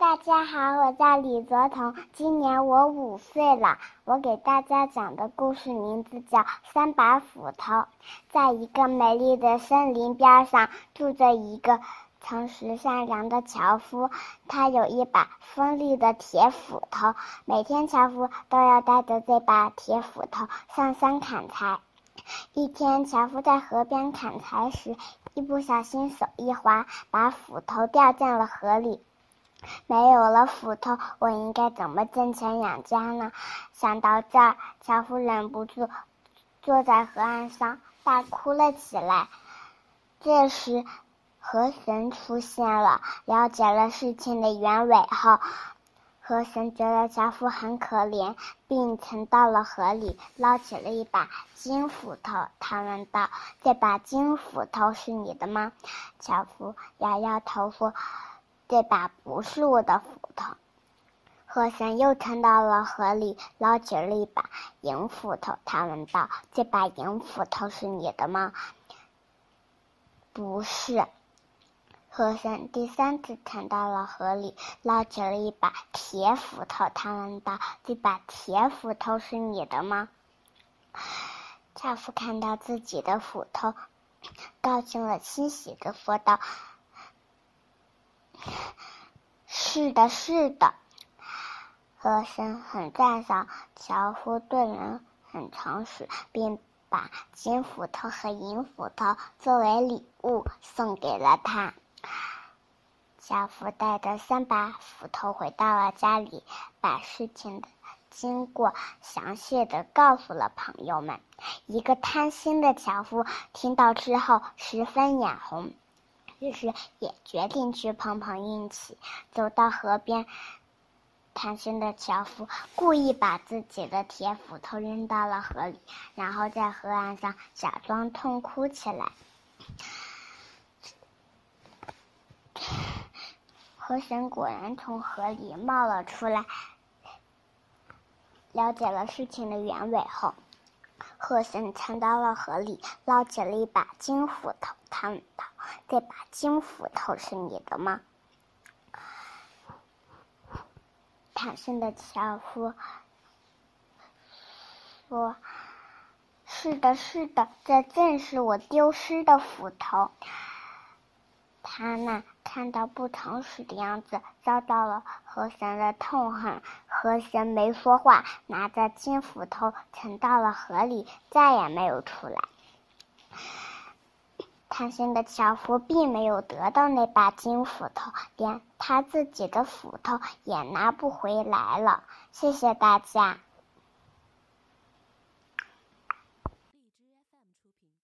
大家好，我叫李泽彤，今年我五岁了。我给大家讲的故事名字叫《三把斧头》。在一个美丽的森林边上，住着一个诚实善良的樵夫。他有一把锋利的铁斧头，每天樵夫都要带着这把铁斧头上山砍柴。一天，樵夫在河边砍柴时，一不小心手一滑，把斧头掉进了河里。没有了斧头，我应该怎么挣钱养家呢？想到这儿，樵夫忍不住坐在河岸上大哭了起来。这时，河神出现了，了解了事情的原委后，河神觉得樵夫很可怜，并沉到了河里，捞起了一把金斧头。他问道：“这把金斧头是你的吗？”樵夫摇摇头说。这把不是我的斧头。河神又沉到了河里，捞起了一把银斧头。他问道：“这把银斧头是你的吗？”不是。河神第三次沉到了河里，捞起了一把铁斧头。他问道：“这把铁斧头是你的吗？”樵夫看到自己的斧头，高兴了，欣喜的说道。是的，是的，和珅很赞赏樵夫对人很诚实，并把金斧头和银斧头作为礼物送给了他。樵夫带着三把斧头回到了家里，把事情的经过详细的告诉了朋友们。一个贪心的樵夫听到之后，十分眼红。于是也决定去碰碰运气，走到河边。贪心的樵夫故意把自己的铁斧头扔到了河里，然后在河岸上假装痛哭起来。河神果然从河里冒了出来。了解了事情的原委后，河神沉到了河里，捞起了一把金斧头，他问道。这把金斧头是你的吗？贪心的樵夫说：“是的，是的，这正是我丢失的斧头。”他那看到不诚实的样子，遭到了河神的痛恨。河神没说话，拿着金斧头沉到了河里，再也没有出来。贪心的樵夫并没有得到那把金斧头，连他自己的斧头也拿不回来了。谢谢大家。